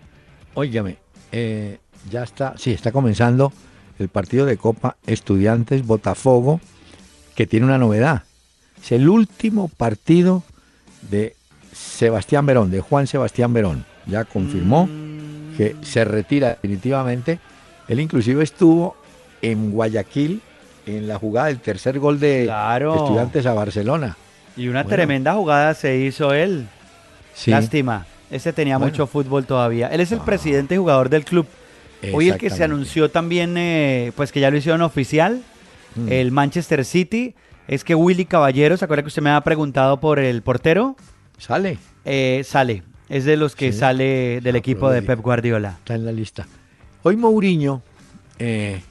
Óigame, eh, ya está, sí, está comenzando el partido de Copa Estudiantes Botafogo, que tiene una novedad. Es el último partido de Sebastián Verón, de Juan Sebastián Verón. Ya confirmó que se retira definitivamente. Él inclusive estuvo en Guayaquil en la jugada del tercer gol de Claro. Estudiantes a Barcelona. Y una Bueno. tremenda jugada se hizo él. Sí, Lástima. Ese tenía Bueno. mucho fútbol todavía. Él es el Ah. presidente y jugador del club. Hoy el que se anunció también, eh, pues que ya lo hicieron oficial, Mm. el Manchester City, es que Willy Caballero, ¿se acuerda que usted me había preguntado por el portero? Sale, Eh, sale. Es de los que Sí. sale del Ah, equipo de Pep Guardiola. está en la lista. Hoy Mourinho eh,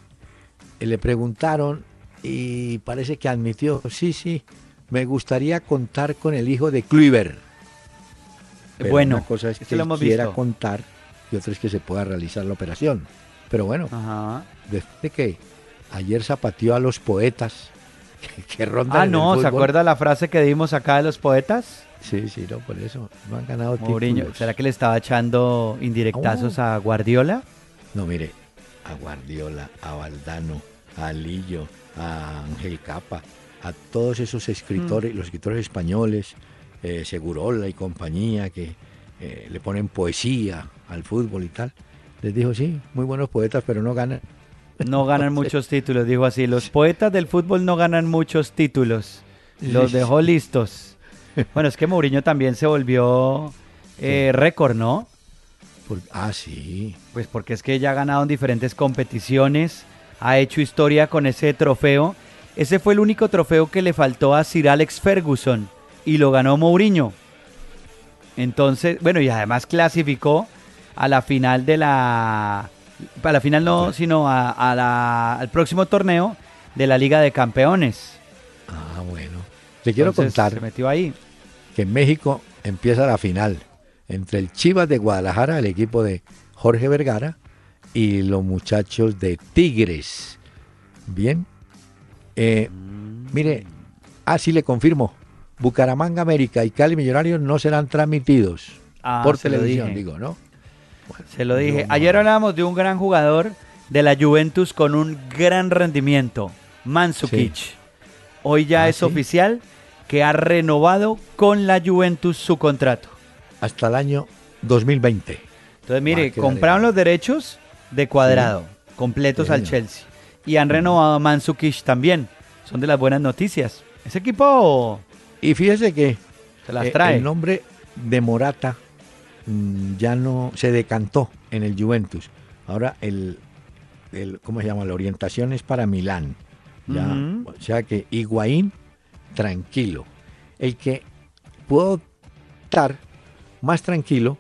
le preguntaron y parece que admitió, sí, sí, me gustaría contar con el hijo de Kluivert. Pero bueno, una cosa es que lo hemos quiera visto. contar y otra es que se pueda realizar la operación. Pero bueno, Ajá. después de que ayer zapateó a los poetas que, rondan. Ah, no, ¿se acuerda la frase que dimos acá de los poetas? Sí, sí, no, por eso no han ganado Mourinho, ¿será que le estaba echando indirectazos a Guardiola? No, mire, a Guardiola, a Valdano, a Lillo, a Ángel Capa, a todos esos escritores, mm. los escritores españoles, eh, Segurola y compañía, que eh, le ponen poesía al fútbol y tal. Les dijo, sí, muy buenos poetas, pero no ganan. No ganan muchos títulos, dijo así. Los poetas del fútbol no ganan muchos títulos. Los dejó listos. Bueno, es que Mourinho también se volvió eh, récord, ¿no? ah, sí. Pues porque es que ya ha ganado en diferentes competiciones, ha hecho historia con ese trofeo. Ese fue el único trofeo que le faltó a Sir Alex Ferguson y lo ganó Mourinho. Entonces, bueno, y además clasificó a la final de la. A la final no, sino a, la, al próximo torneo de la Liga de Campeones. Ah, bueno. Le quiero contar. Se metió ahí que en México empieza la final entre el Chivas de Guadalajara, el equipo de Jorge Vergara, y los muchachos de Tigres. Bien. Eh, mire, así le confirmo. Bucaramanga América y Cali Millonarios no serán transmitidos ah, por televisión, digo, ¿no? Se lo dije. Ayer hablábamos de un gran jugador de la Juventus con un gran rendimiento, Mansukic. Hoy ya ¿Ah, es oficial que ha renovado con la Juventus su contrato. Hasta el año 2020. Entonces, mire, compraron los derechos de cuadrado, completos al Chelsea. Y han renovado a Mansukic también. Son de las buenas noticias. Ese equipo. Y fíjese que se las trae. el nombre de Morata ya no se decantó en el Juventus. Ahora el, el ¿cómo se llama? La orientación es para Milán. Ya, O sea que Higuaín tranquilo. El que puedo estar más tranquilo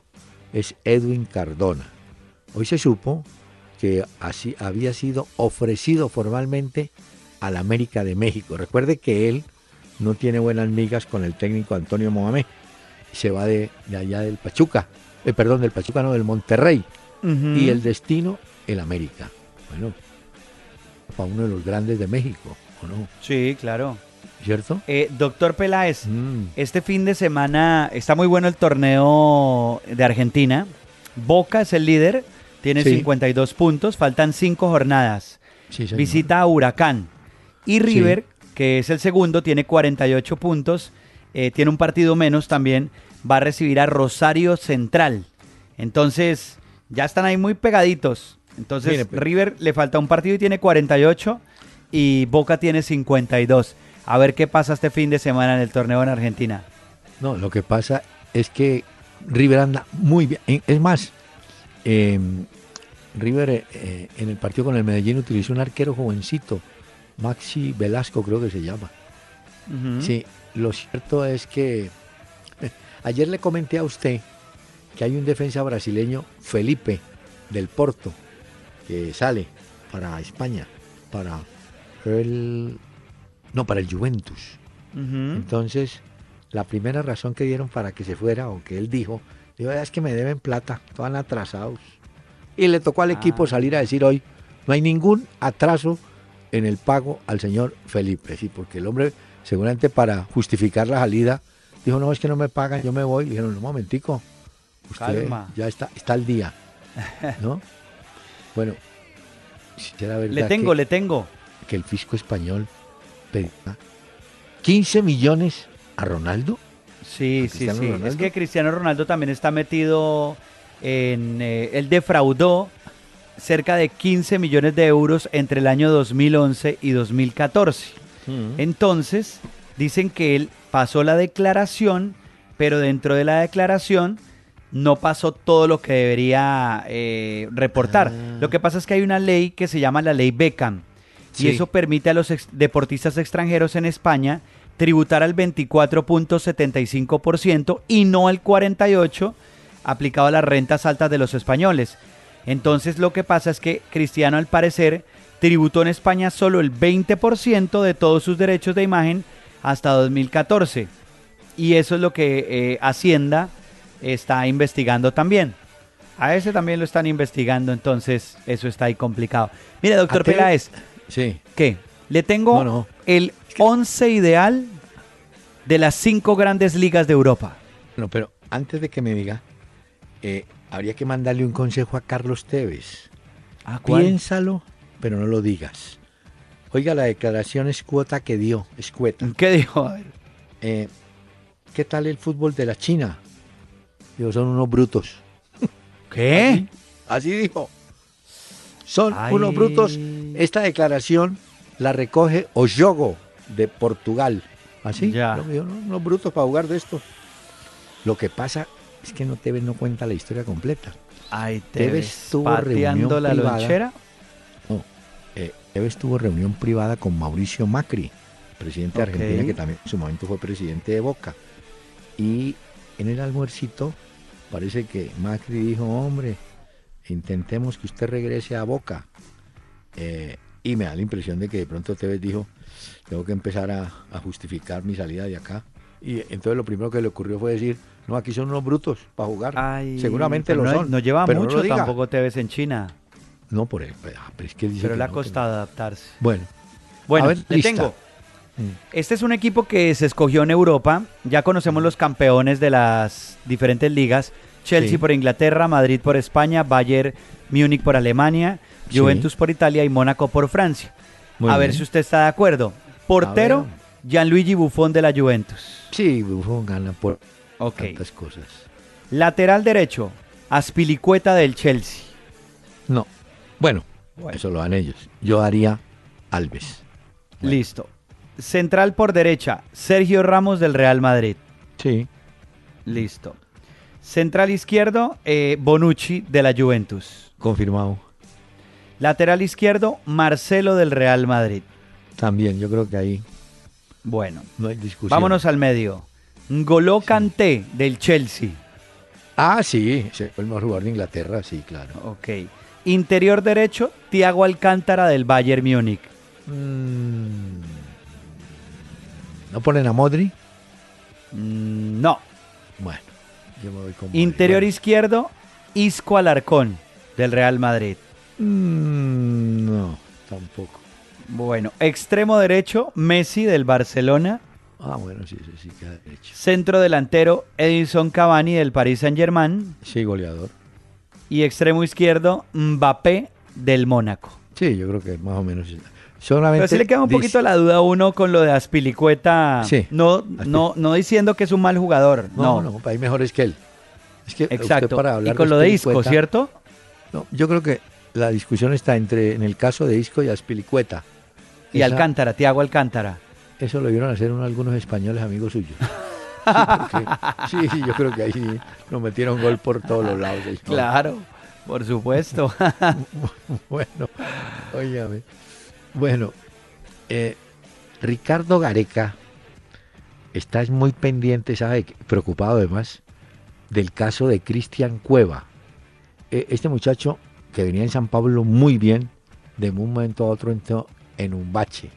es Edwin Cardona. Hoy se supo que así había sido ofrecido formalmente al América de México. Recuerde que él no tiene buenas migas con el técnico Antonio Mohamed. Se va de, allá del Pachuca, eh, perdón, del Pachuca, no, del Monterrey. Y el destino, el América. Bueno, para uno de los grandes de México, ¿o no? Sí, claro. ¿Cierto? Eh, doctor Peláez, mm. este fin de semana está muy bueno el torneo de Argentina. Boca es el líder, tiene 52 puntos, faltan 5 jornadas. Visita a Huracán. Y River, que es el segundo, tiene 48 puntos, eh, tiene un partido menos también, va a recibir a Rosario Central. Entonces, ya están ahí muy pegaditos. Entonces, pues. River le falta un partido y tiene 48 y Boca tiene 52 a ver qué pasa este fin de semana en el torneo en Argentina. No, lo que pasa es que River anda muy bien. Es más, em, River eh, en el partido con el Medellín utilizó un arquero jovencito, Maxi Velasco creo que se llama. Sí, lo cierto es que ayer le comenté a usted que hay un defensa brasileño, Felipe, del Porto, que sale para España, para el no, para el Juventus. Entonces, la primera razón que dieron para que se fuera, o que él dijo, dijo, es que me deben plata, están atrasados. Y le tocó al equipo ah. salir a decir hoy, no hay ningún atraso en el pago al señor Felipe, sí, porque el hombre, seguramente para justificar la salida, dijo, no, es que no me pagan, yo me voy. Le dijeron, un momentico, usted ya está, está al día, ¿no? bueno, Le tengo, le tengo. Que el fisco español 15 millones a Ronaldo. Sí, sí, sí. Es que Cristiano Ronaldo también está metido en... Eh, él defraudó cerca de 15 millones de euros entre el año 2011 y 2014. Mm. Entonces, dicen que él pasó la declaración, pero dentro de la declaración no pasó todo lo que debería eh, reportar. Ah. Lo que pasa es que hay una ley que se llama la ley Beckham y eso permite a los deportistas extranjeros en España tributar al 24.75% y no al 48% aplicado a las rentas altas de los españoles. Entonces lo que pasa es que Cristiano al parecer tributó en España solo el 20% de todos sus derechos de imagen hasta 2014. Y eso es lo que eh, Hacienda está investigando también. A ese también lo están investigando, entonces eso está ahí complicado. Mire, doctor Peláez, Sí. ¿Qué? Le tengo No, no. el 11 ideal de las cinco grandes ligas de Europa. Bueno, pero antes de que me diga, eh, habría que mandarle un consejo a Carlos Tevez. Piénsalo, pero no lo digas. Oiga la declaración escueta que dio, escueta. ¿Qué dijo? A ver. Eh, ¿Qué tal el fútbol de la China? Digo, son unos brutos. ¿Qué? Así dijo. Son Ay. unos brutos. Esta declaración la recoge Oyogo de Portugal. Así, Ya. no, no, unos brutos para jugar de esto. Lo que pasa es que no Tevez no cuenta la historia completa. Ay, te Tevez ves tuvo pateando reunión la privada. lonchera. No, Tevez tuvo reunión privada con Mauricio Macri, presidente de Ok. Argentina, que también en su momento fue presidente de Boca. Y en el almuercito parece que Macri dijo, hombre, intentemos que usted regrese a Boca. Eh, y me da la impresión de que de pronto Tevez dijo, tengo que empezar a, a justificar mi salida de acá. Y entonces lo primero que le ocurrió fue decir, no, aquí son unos brutos para jugar. Ay, Seguramente lo no, son. No lleva pero no mucho lo diga. tampoco te ves en China. No, por el, ah, pero es que dice Pero que le ha no, que no. costado adaptarse. Bueno, Bueno, A ver, le lista. tengo. Mm. Este es un equipo que se escogió en Europa. Ya conocemos los campeones de las diferentes ligas. Chelsea Sí. por Inglaterra, Madrid por España, Bayern Múnich por Alemania, Sí. Juventus por Italia y Mónaco por Francia. Muy a ver si usted está de acuerdo. Portero. Gianluigi Buffon de la Juventus. Sí, Buffon gana por Ok. tantas cosas. Lateral derecho, Aspilicueta del Chelsea. No. Bueno, Bueno. eso lo dan ellos. Yo haría Alves. Bueno. Listo. Central por derecha, Sergio Ramos del Real Madrid. Sí. Listo. Central izquierdo, eh, Bonucci de la Juventus. Confirmado. Lateral izquierdo, Marcelo del Real Madrid. También, yo creo que ahí Bueno, no hay discusión. vámonos al medio. Ngolo Kanté del Chelsea. Ah, sí, el mejor jugador de Inglaterra, sí, claro. Ok. Interior derecho, Thiago Alcántara del Bayern Múnich. Mm. ¿No ponen a Modri? Mm, no. Bueno, yo me voy con Modri. Interior Bueno. izquierdo, Isco Alarcón del Real Madrid. Mm, no, tampoco. Bueno, extremo derecho, Messi del Barcelona. Ah, bueno, sí, sí, sí, queda derecho. Centro delantero, Edison Cavani del Paris Saint-Germain. Sí, goleador. Y extremo izquierdo, Mbappé del Mónaco. Sí, yo creo que más o menos. Solamente Pero sí le queda un poquito la duda a uno con lo de Aspilicueta. Sí. No, no, no diciendo que es un mal jugador. No, No, no, hay mejores que él. Es que Exacto. para Y con lo de Isco, ¿cierto? No, yo creo que la discusión está entre, en el caso de Isco y Aspilicueta. Y Esa- Alcántara, Tiago Alcántara. Eso lo vieron hacer unos- algunos españoles amigos suyos. Sí, porque- sí, yo creo que ahí nos metieron gol por todos los lados. Claro, por supuesto. Bueno, óigame. Bueno, eh, Ricardo Gareca está muy pendiente, ¿sabe? Preocupado además del caso de Cristian Cueva. Eh, este muchacho que venía en San Pablo muy bien, de un momento a otro entró en un bache.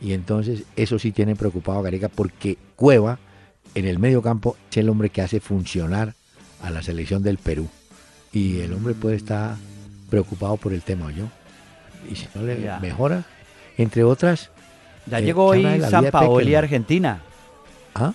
Y entonces eso sí tiene preocupado a Gareca porque Cueva en el medio campo es el hombre que hace funcionar a la selección del Perú. Y el hombre puede estar preocupado por el tema, yo. Y si no le Ya. mejora, entre otras, Ya Eh, llegó ¿qué hoy San Paoli a? Argentina. ¿ah?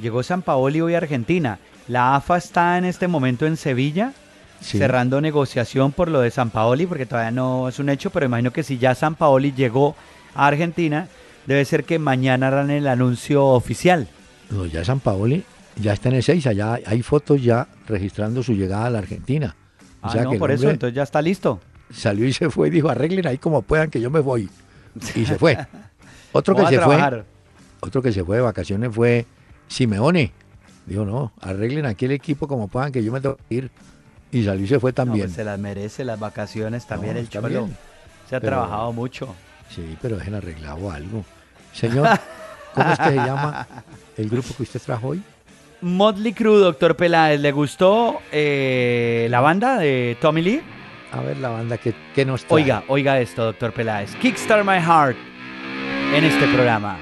Llegó San Paoli hoy a Argentina. La AFA está en este momento en Sevilla Sí. cerrando negociación por lo de San Paoli, porque todavía no es un hecho, pero imagino que si ya San Paoli llegó a Argentina, debe ser que mañana harán el anuncio oficial. No, ya San Paoli ya está en el 6, allá hay fotos ya registrando su llegada a la Argentina. O Ah, sea no, que por eso, entonces ya está listo. salió y se fue y dijo, arreglen ahí como puedan que yo me voy. Y se fue. Otro que se trabajar. fue, otro que se fue de vacaciones fue Simeone. Dijo, no, arreglen aquí el equipo como puedan que yo me tengo que ir. Y salió y se fue No, también. pues se las merece las vacaciones también No, el Cholo. bien, Se ha pero- trabajado mucho. Sí, pero dejen arreglado algo. Señor, ¿cómo es que se llama el grupo que usted trajo hoy? Motley Crue, doctor Peláez, ¿le gustó eh, la banda de Tommy Lee? A ver la banda que, que nos trae. Oiga, oiga esto, doctor Peláez. Kickstart My Heart en este programa.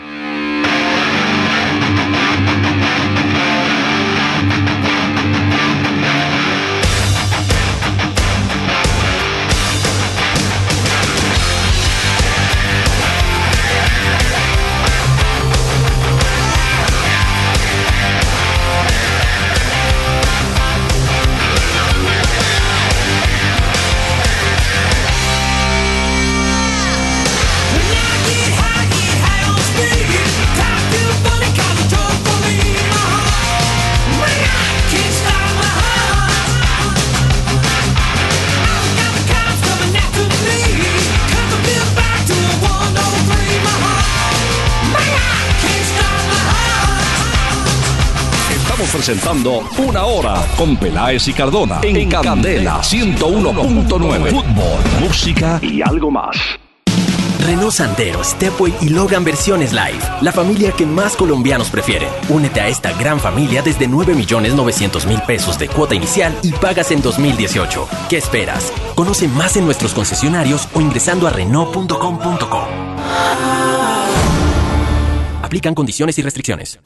Presentando Una Hora con Peláez y Cardona en, Candela 101.9. Fútbol, música y algo más. Renault Sandero, Stepway y Logan versiones live. La familia que más colombianos prefieren. Únete a esta gran familia desde 9.900.000 pesos de cuota inicial y pagas en 2018. ¿Qué esperas? Conoce más en nuestros concesionarios o ingresando a Renault.com.co. Aplican condiciones y restricciones.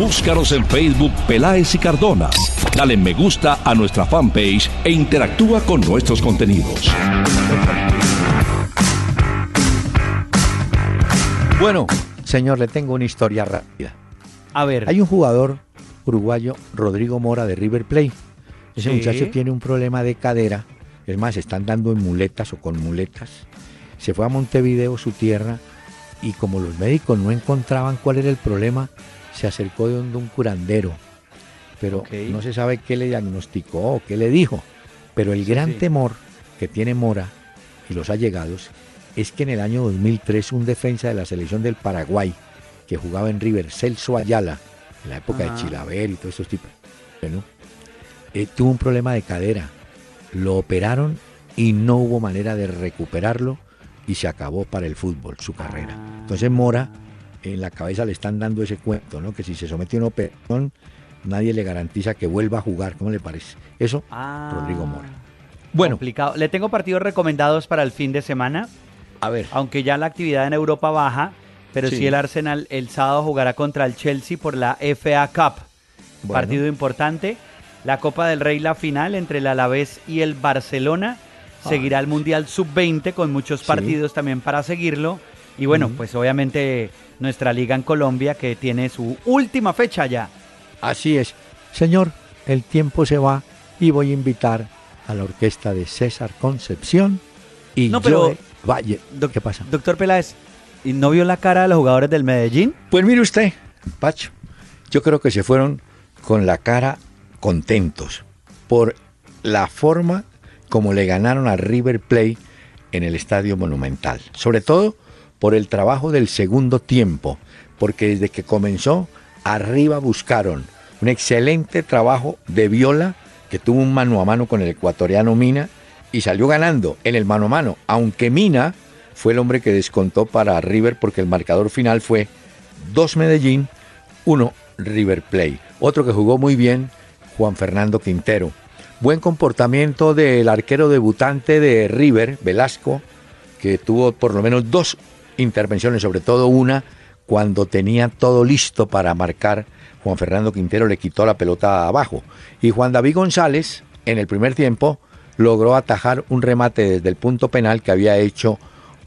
Búscanos en Facebook Peláez y Cardona. Dale me gusta a nuestra fanpage e interactúa con nuestros contenidos. Bueno, señor, le tengo una historia rápida. A ver. Hay un jugador uruguayo, Rodrigo Mora, de River Plate. Ese Sí. muchacho tiene un problema de cadera. Es más, se están dando en muletas o con muletas. Se fue a Montevideo, su tierra, y como los médicos no encontraban cuál era el problema, se acercó de donde un curandero. Pero no se sabe qué le diagnosticó o qué le dijo. Pero el gran sí. temor que tiene Mora y los allegados es que en el año 2003 un defensa de la selección del Paraguay que jugaba en River, Celso Ayala, en la época Ajá. de Chilaver y todos estos tipos, bueno, eh, tuvo un problema de cadera. Lo operaron y no hubo manera de recuperarlo y se acabó para el fútbol su carrera. Entonces Mora en la cabeza le están dando ese cuento, ¿no? Que si se somete a una operación nadie le garantiza que vuelva a jugar. ¿Cómo le parece? Eso, Ah. Rodrigo Mora. Bueno, Complicado. Le tengo partidos recomendados para el fin de semana, a ver. aunque ya la actividad en Europa baja, pero sí, Sí. el Arsenal el sábado jugará contra el Chelsea por la FA Cup. Bueno. Partido importante. La Copa del Rey, la final entre el Alavés y el Barcelona. Seguirá el Mundial Sub-20 con muchos Sí. partidos también para seguirlo. Y bueno, pues obviamente nuestra liga en Colombia que tiene su última fecha ya. Así es. Señor, el tiempo se va y voy a invitar a la orquesta de César Concepción y No, pero- Valle. ¿Qué pasa? Doctor Peláez, ¿y no vio la cara de los jugadores del Medellín? Pues mire usted, Pacho, yo creo que se fueron con la cara contentos por la forma como le ganaron a River Plate en el Estadio Monumental. Sobre todo por el trabajo del segundo tiempo, porque desde que comenzó, arriba buscaron un excelente trabajo de Viola, que tuvo un mano a mano con el ecuatoriano Mina, y salió ganando en el mano a mano, aunque Mina fue el hombre que descontó para River porque el marcador final fue 2 Medellín, 1 River Plate. Otro que jugó muy bien, Juan Fernando Quintero. Buen comportamiento del arquero debutante de River, Velasco, que tuvo por lo menos dos intervenciones, sobre todo una cuando tenía todo listo para marcar. Juan Fernando Quintero le quitó la pelota abajo. Y Juan David González, en el primer tiempo, logró atajar un remate desde el punto penal que había hecho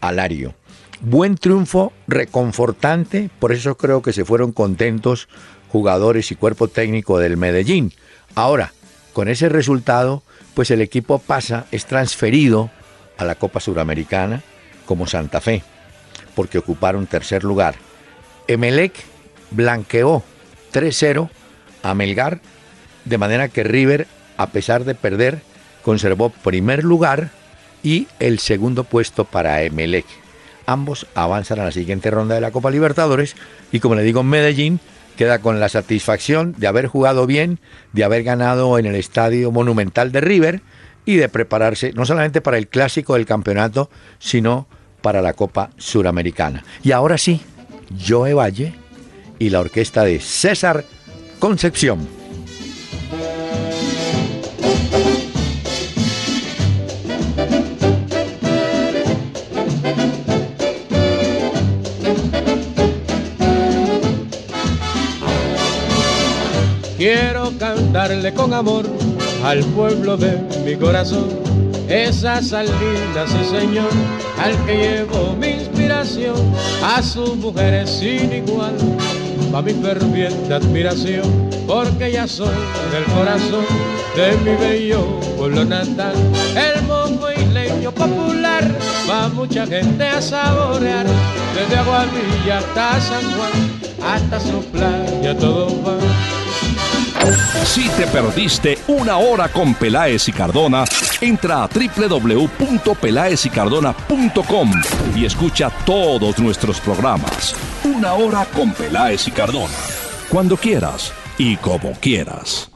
Alario. Buen triunfo, reconfortante, por eso creo que se fueron contentos jugadores y cuerpo técnico del Medellín. Ahora, con ese resultado, pues el equipo pasa, es transferido a la Copa Suramericana como Santa Fe, porque ocuparon tercer lugar. Emelec blanqueó 3-0 a Melgar, de manera que River, a pesar de perder, conservó primer lugar y el segundo puesto para Emelec. Ambos avanzan a la siguiente ronda de la Copa Libertadores y como le digo, Medellín queda con la satisfacción de haber jugado bien, de haber ganado en el Estadio Monumental de River y de prepararse no solamente para el clásico del campeonato, sino para la Copa Suramericana. Y ahora sí, Joe Valle y la orquesta de César Concepción. Quiero cantarle con amor al pueblo de mi corazón. Esas salinas, sí señor, al que llevo mi inspiración, a su mujer sin igual, va mi ferviente admiración, porque ya soy del corazón de mi bello pueblo natal, el mongo isleño popular, va mucha gente a saborear, desde Aguadilla hasta San Juan, hasta su playa todo va. Si te perdiste una hora con Peláez y Cardona, entra a www.pelaezicardona.com y escucha todos nuestros programas. Una hora con Peláez y Cardona. Cuando quieras y como quieras.